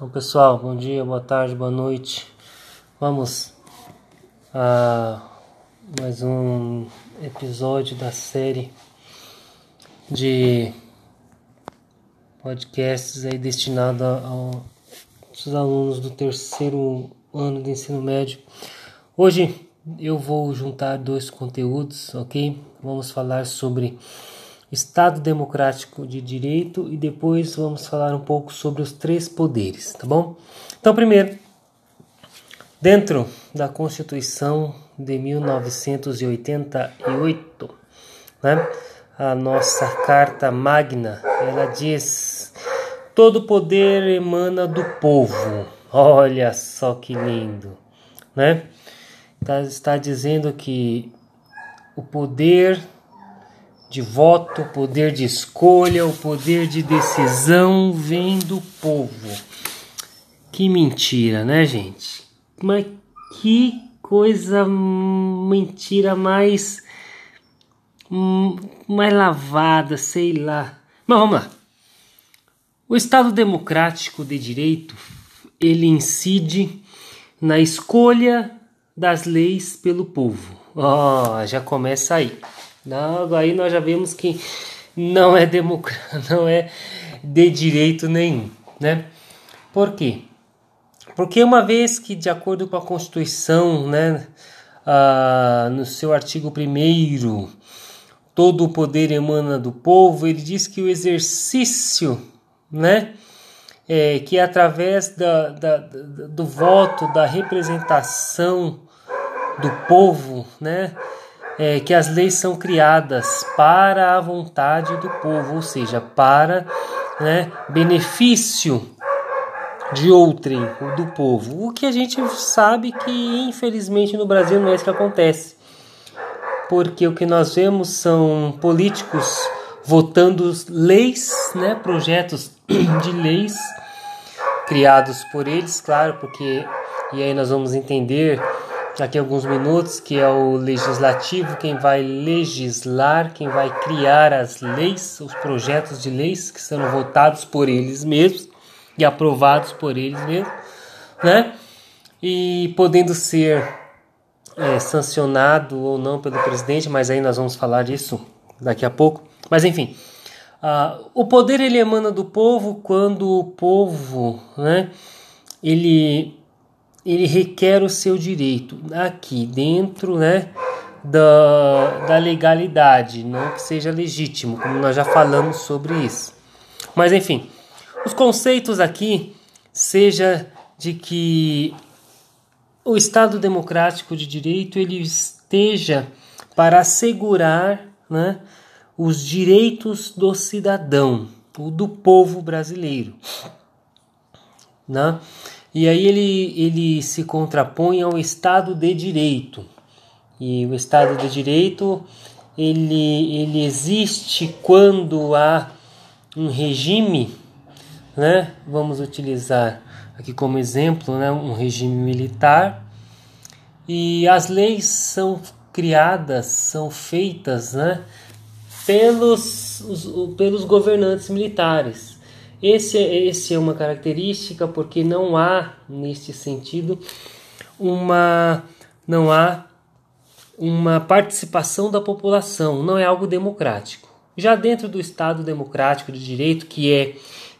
Bom, pessoal, bom dia, boa tarde, boa noite. Vamos a mais um episódio da série de podcasts aí destinado aos alunos do terceiro ano de ensino médio. Hoje eu vou juntar dois conteúdos, ok? Vamos falar sobre Estado Democrático de Direito e depois vamos falar um pouco sobre os três poderes, tá bom? Então, primeiro, dentro da Constituição de 1988, né, a nossa Carta Magna, ela diz: todo poder emana do povo. Olha só que lindo, né? Está, está dizendo que o poder de voto, o poder de escolha, o poder de decisão vem do povo. Que mentira, né, gente? Mas que coisa mentira mais mais lavada, sei lá. Mas vamos lá. O Estado democrático de direito, ele incide na escolha das leis pelo povo. Ó, oh, já começa aí. Não, aí nós já vemos que não é democrático, não é de direito nenhum, né? Por quê? Porque uma vez que, de acordo com a Constituição, né, no seu artigo 1 todo o poder emana do povo, ele diz que o exercício, né, é, que é através da, da, do voto, da representação do povo, né, é, que as leis são criadas para a vontade do povo, ou seja, para né, benefício de outrem, do povo. O que a gente sabe que infelizmente no Brasil não é isso que acontece. Porque o que nós vemos são políticos votando leis, né, projetos de leis criados por eles, claro, porque e aí nós vamos entender daqui a alguns minutos, que é o legislativo, quem vai legislar, quem vai criar as leis, os projetos de leis que são votados por eles mesmos e aprovados por eles mesmos, né? E podendo ser é, sancionado ou não pelo presidente, mas aí nós vamos falar disso daqui a pouco. Mas enfim, uh, o poder ele emana do povo quando o povo, né? Ele ele requer o seu direito aqui dentro, né, da, da legalidade, não que seja legítimo, como nós já falamos sobre isso. Mas enfim, os conceitos aqui seja de que o Estado democrático de direito ele esteja para assegurar, né, os direitos do cidadão, do povo brasileiro, né? E aí ele, ele se contrapõe ao Estado de Direito. E o Estado de Direito ele, ele existe quando há um regime, né? vamos utilizar aqui como exemplo né? um regime militar, e as leis são criadas, são feitas né? pelos, os, pelos governantes militares. Esse, esse é uma característica porque não há, neste sentido, uma, não há uma participação da população, não é algo democrático. Já dentro do Estado democrático de direito, que é,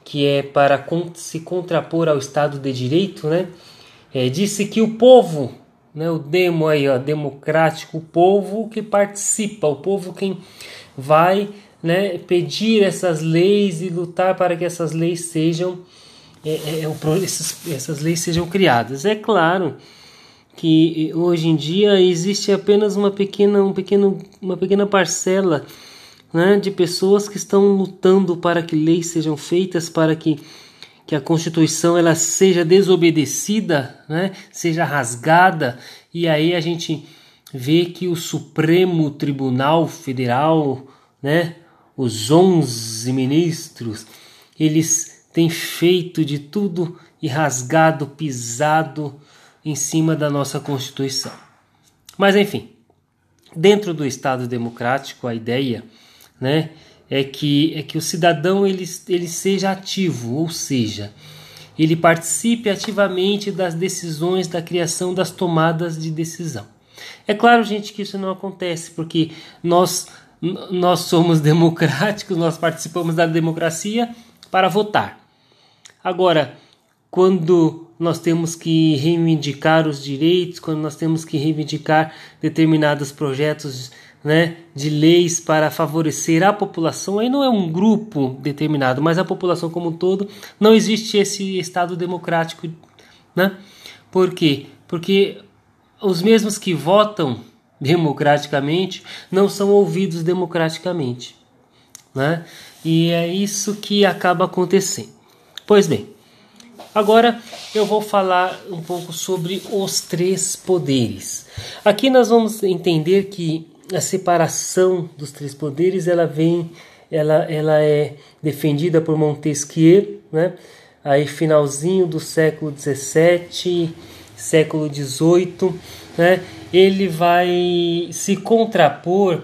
que é para se contrapor ao Estado de direito, né, é, disse que o povo, né, o demo aí, ó, democrático, o povo que participa, o povo quem vai né, pedir essas leis e lutar para que essas leis sejam é, é, é essas, leis sejam criadas. É claro que hoje em dia existe apenas uma pequena, um pequeno, uma pequena parcela né, de pessoas que estão lutando para que leis sejam feitas, para que, que a Constituição ela seja desobedecida, né, seja rasgada, e aí a gente vê que o Supremo Tribunal Federal, né, os onze ministros, eles têm feito de tudo e rasgado, pisado em cima da nossa Constituição. Mas enfim, dentro do Estado democrático, a ideia né, é, que, é que o cidadão ele, ele seja ativo, ou seja, ele participe ativamente das decisões, da criação das tomadas de decisão. É claro, gente, que isso não acontece, porque nós, nós somos democráticos, nós participamos da democracia para votar. Agora, quando nós temos que reivindicar os direitos, quando nós temos que reivindicar determinados projetos né, de leis para favorecer a população, aí não é um grupo determinado, mas a população como um todo, não existe esse Estado democrático. Né? Por quê? Porque os mesmos que votam democraticamente não são ouvidos democraticamente. Né? E é isso que acaba acontecendo. Pois bem, agora eu vou falar um pouco sobre os três poderes. Aqui nós vamos entender que a separação dos três poderes ela vem ela, ela é defendida por Montesquieu né aí finalzinho do século 17 século 18 né ele vai se contrapor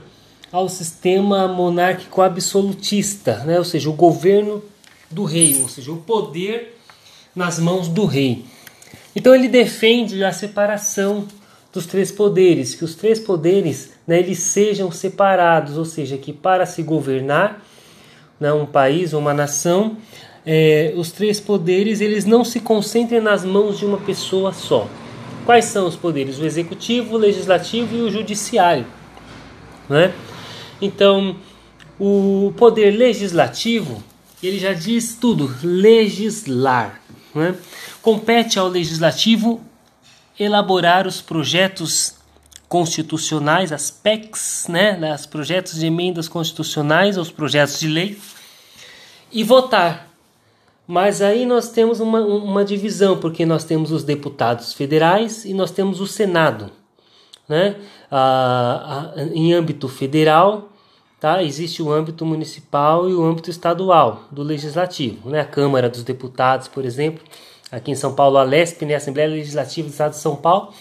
ao sistema monárquico absolutista né ou seja o governo do rei ou seja o poder nas mãos do rei. Então ele defende a separação dos três poderes, que os três poderes né, eles sejam separados, ou seja, que para se governar né, um país ou uma nação, é, os três poderes eles não se concentrem nas mãos de uma pessoa só. Quais são os poderes? O executivo, o legislativo e o judiciário. Né? Então, o poder legislativo ele já diz tudo, legislar. Né? Compete ao legislativo elaborar os projetos constitucionais, as PECs, né, os projetos de emendas constitucionais, os projetos de lei, e votar. Mas aí nós temos uma, uma divisão, porque nós temos os deputados federais e nós temos o Senado. Né? Ah, ah, em âmbito federal, tá? existe o âmbito municipal e o âmbito estadual do legislativo. Né? A Câmara dos Deputados, por exemplo, aqui em São Paulo, a LESP, né, Assembleia Legislativa do Estado de São Paulo,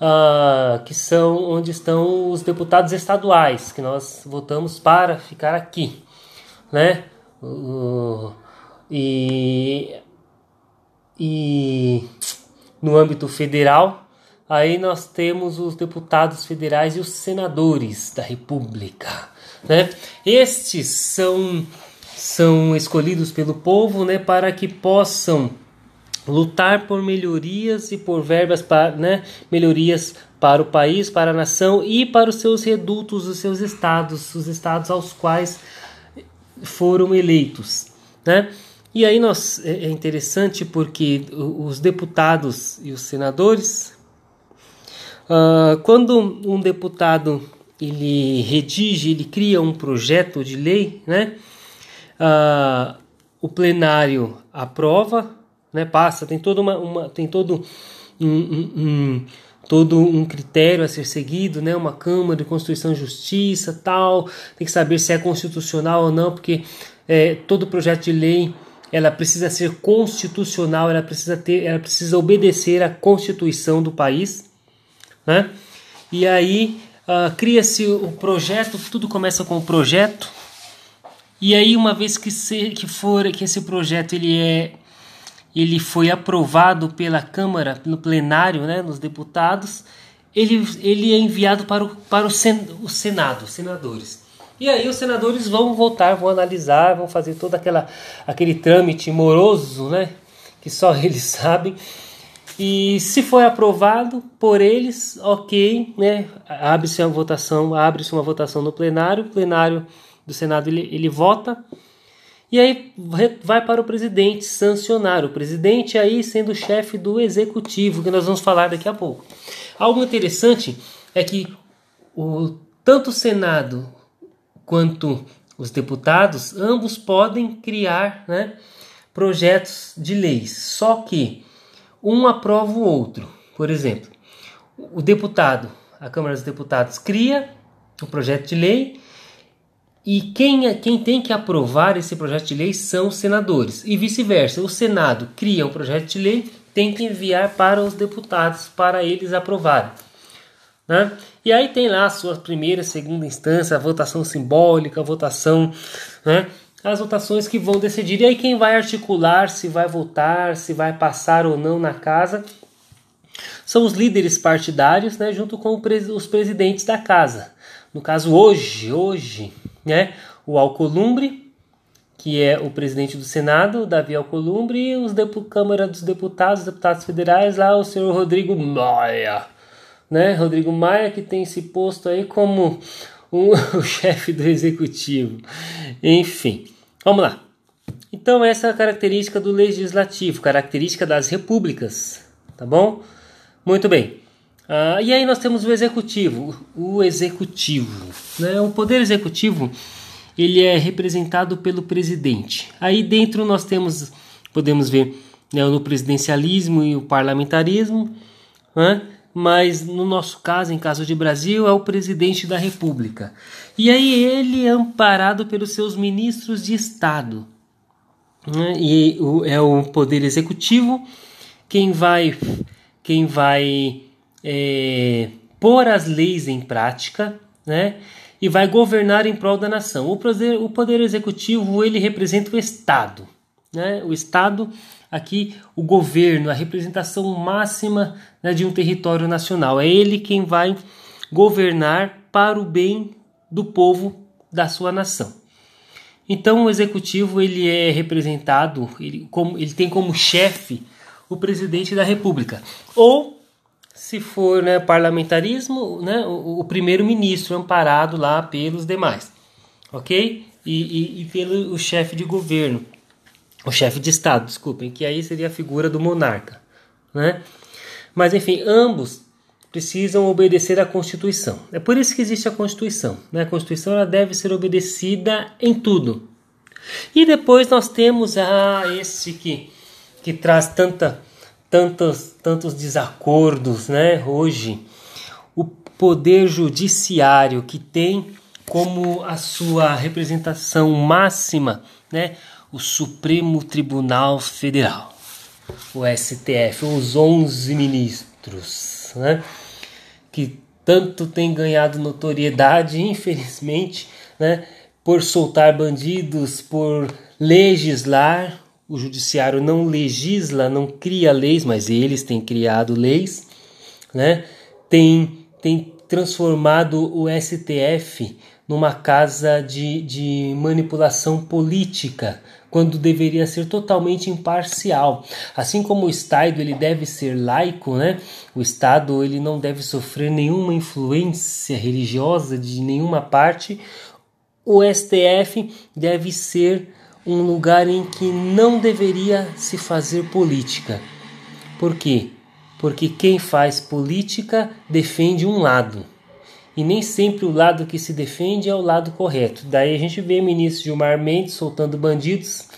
uh, que são onde estão os deputados estaduais, que nós votamos para ficar aqui, né? Uh, e, e no âmbito federal, aí nós temos os deputados federais e os senadores da República, né? Estes são são escolhidos pelo povo, né, para que possam lutar por melhorias e por verbas para, né, melhorias para o país, para a nação e para os seus redutos, os seus estados, os estados aos quais foram eleitos, né? E aí nós é, é interessante porque os deputados e os senadores, uh, quando um deputado ele redige, ele cria um projeto de lei, né? Uh, o plenário aprova né? Passa, tem toda uma, uma tem todo um, um, um, todo um critério a ser seguido, né? Uma Câmara de Constituição e Justiça, tal, tem que saber se é constitucional ou não, porque é, todo projeto de lei ela precisa ser constitucional, ela precisa ter, ela precisa obedecer à Constituição do país, né? E aí uh, cria-se o projeto, tudo começa com o projeto. E aí uma vez que, se, que for que esse projeto ele é ele foi aprovado pela Câmara, no plenário, né, nos deputados, ele, ele é enviado para, o, para o, sen, o Senado, senadores. E aí os senadores vão votar, vão analisar, vão fazer todo aquela, aquele trâmite moroso, né, que só eles sabem. E se foi aprovado por eles, ok, né, abre-se uma votação, abre-se uma votação no plenário, o plenário do Senado ele, ele vota, e aí vai para o presidente sancionar. O presidente aí sendo chefe do executivo, que nós vamos falar daqui a pouco. Algo interessante é que o, tanto o Senado quanto os deputados, ambos podem criar né, projetos de leis. Só que um aprova o outro. Por exemplo, o deputado, a Câmara dos Deputados, cria um projeto de lei e quem, é, quem tem que aprovar esse projeto de lei são os senadores. E vice-versa, o Senado cria um projeto de lei, tem que enviar para os deputados para eles aprovarem. Né? E aí tem lá a sua primeira, segunda instância, a votação simbólica, a votação né, as votações que vão decidir. E aí quem vai articular se vai votar, se vai passar ou não na casa, são os líderes partidários, né, junto com os presidentes da casa. No caso hoje, hoje, né, o Alcolumbre, que é o presidente do Senado, Davi Alcolumbre, e os Câmara dos Deputados, deputados federais, lá o senhor Rodrigo Maia, né, Rodrigo Maia que tem se posto aí como um, o chefe do executivo. Enfim, vamos lá. Então, essa é a característica do legislativo, característica das repúblicas, tá bom? Muito bem. Uh, e aí nós temos o executivo. O executivo, né? O poder executivo ele é representado pelo presidente. Aí dentro nós temos, podemos ver né, no presidencialismo e o parlamentarismo, né? Mas no nosso caso, em caso de Brasil, é o presidente da República. E aí ele é amparado pelos seus ministros de Estado. Né? E é o poder executivo quem vai, quem vai é, pôr as leis em prática, né? E vai governar em prol da nação. O poder, o poder executivo ele representa o Estado, né? O Estado aqui o governo, a representação máxima né, de um território nacional. É ele quem vai governar para o bem do povo da sua nação. Então o executivo ele é representado, ele, como, ele tem como chefe o presidente da república. Ou, se for né, parlamentarismo, né, o, o primeiro-ministro amparado lá pelos demais. Ok? E, e, e pelo chefe de governo o chefe de Estado, desculpem, que aí seria a figura do monarca, né? Mas enfim, ambos precisam obedecer à Constituição. É por isso que existe a Constituição. Né? A Constituição ela deve ser obedecida em tudo. E depois nós temos a ah, esse que, que traz tanta, tantos, tantos desacordos né? hoje, o poder judiciário que tem como a sua representação máxima né? O Supremo Tribunal Federal, o STF, os 11 ministros, né, que tanto tem ganhado notoriedade, infelizmente, né, por soltar bandidos, por legislar. O judiciário não legisla, não cria leis, mas eles têm criado leis, né? Tem, tem transformado o STF numa casa de, de manipulação política, quando deveria ser totalmente imparcial. Assim como o Estado ele deve ser laico, né? O Estado ele não deve sofrer nenhuma influência religiosa de nenhuma parte. O STF deve ser um lugar em que não deveria se fazer política. Por quê? Porque quem faz política defende um lado e nem sempre o lado que se defende é o lado correto. Daí a gente vê o ministro Gilmar Mendes soltando bandidos,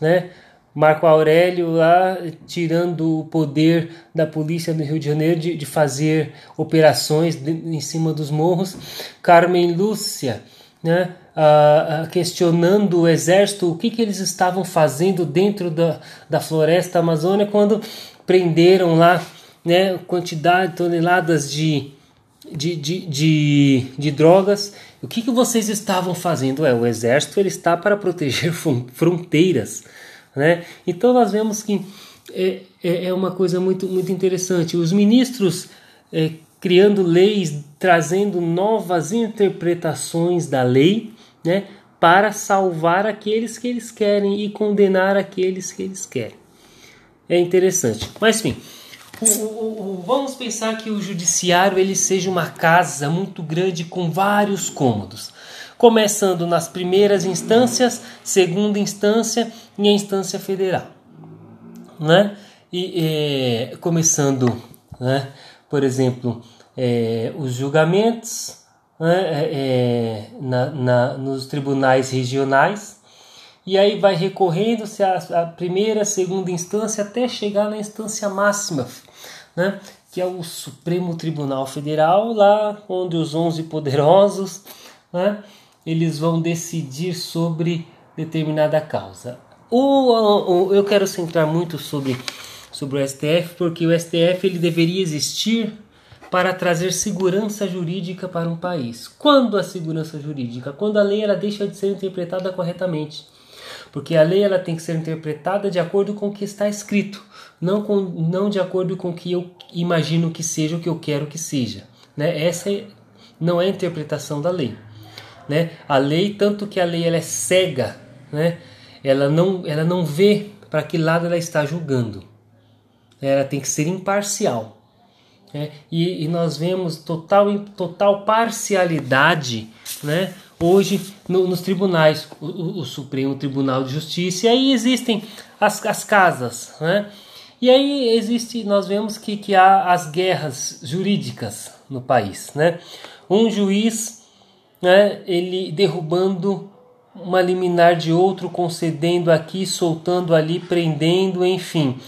né? Marco Aurélio lá tirando o poder da polícia do Rio de Janeiro de, de fazer operações de, em cima dos morros. Carmen Lúcia, né? Ah, questionando o exército o que, que eles estavam fazendo dentro da, da floresta amazônica quando prenderam lá né, quantidade de toneladas de, de, de, de, de drogas. O que, que vocês estavam fazendo? É, o exército ele está para proteger fronteiras. Né? Então nós vemos que é, é, é uma coisa muito, muito interessante. Os ministros é, criando leis, trazendo novas interpretações da lei, né? para salvar aqueles que eles querem e condenar aqueles que eles querem. É interessante. Mas enfim, o, o, o, vamos pensar que o judiciário ele seja uma casa muito grande com vários cômodos, começando nas primeiras instâncias, segunda instância e a instância federal, né? E é, começando, né? Por exemplo, é, os julgamentos né? É, é, na, na, nos tribunais regionais e aí vai recorrendo-se à primeira, segunda instância até chegar na instância máxima, né? que é o Supremo Tribunal Federal, lá onde os 11 poderosos né? eles vão decidir sobre determinada causa. O, eu quero centrar muito sobre, sobre o STF, porque o STF ele deveria existir para trazer segurança jurídica para um país. Quando a segurança jurídica? Quando a lei ela deixa de ser interpretada corretamente. Porque a lei ela tem que ser interpretada de acordo com o que está escrito, não, com, não de acordo com o que eu imagino que seja o que eu quero que seja. Né? Essa é, não é a interpretação da lei. Né? A lei, tanto que a lei ela é cega, né? ela, não, ela não vê para que lado ela está julgando. Ela tem que ser imparcial. Né? E, e, nós vemos total, total parcialidade né? hoje no, nos tribunais, o, o, Supremo Tribunal de Justiça, e aí existem as, as casas. Né? E aí existe, nós vemos que, que há as guerras jurídicas no país. Né? Um juiz né, ele derrubando uma liminar de outro, concedendo aqui, soltando ali, prendendo, enfim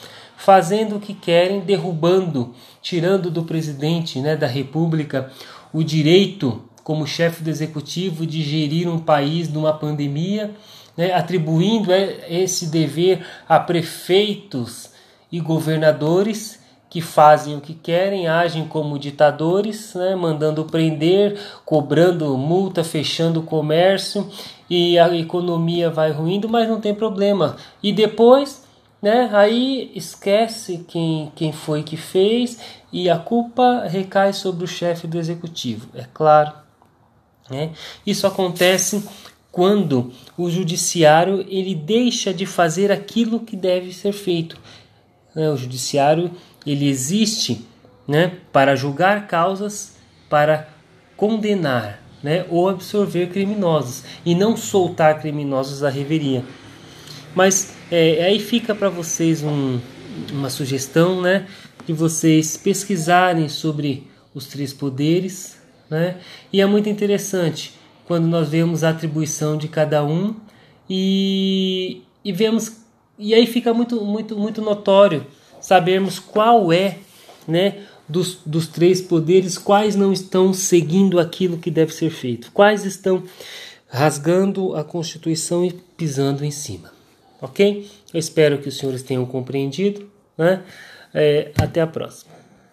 fazendo o que querem, derrubando, tirando do presidente né, da República o direito, como chefe do executivo, de gerir um país numa pandemia, né, atribuindo é, esse dever a prefeitos e governadores que fazem o que querem, agem como ditadores, né, mandando prender, cobrando multa, fechando o comércio e a economia vai ruindo, mas não tem problema. E depois né? Aí esquece quem, quem foi que fez e a culpa recai sobre o chefe do executivo, é claro. Né? Isso acontece quando o judiciário ele deixa de fazer aquilo que deve ser feito. Né? O judiciário ele existe né, para julgar causas, para condenar né, ou absorver criminosos e não soltar criminosos à reveria. Mas é, aí fica para vocês um, uma sugestão, né? De vocês pesquisarem sobre os três poderes, né? E é muito interessante quando nós vemos a atribuição de cada um e, e vemos e aí fica muito muito muito notório sabermos qual é, né? Dos, dos três poderes, quais não estão seguindo aquilo que deve ser feito, quais estão rasgando a Constituição e pisando em cima. Ok? Eu espero que os senhores tenham compreendido. Né? É, até a próxima.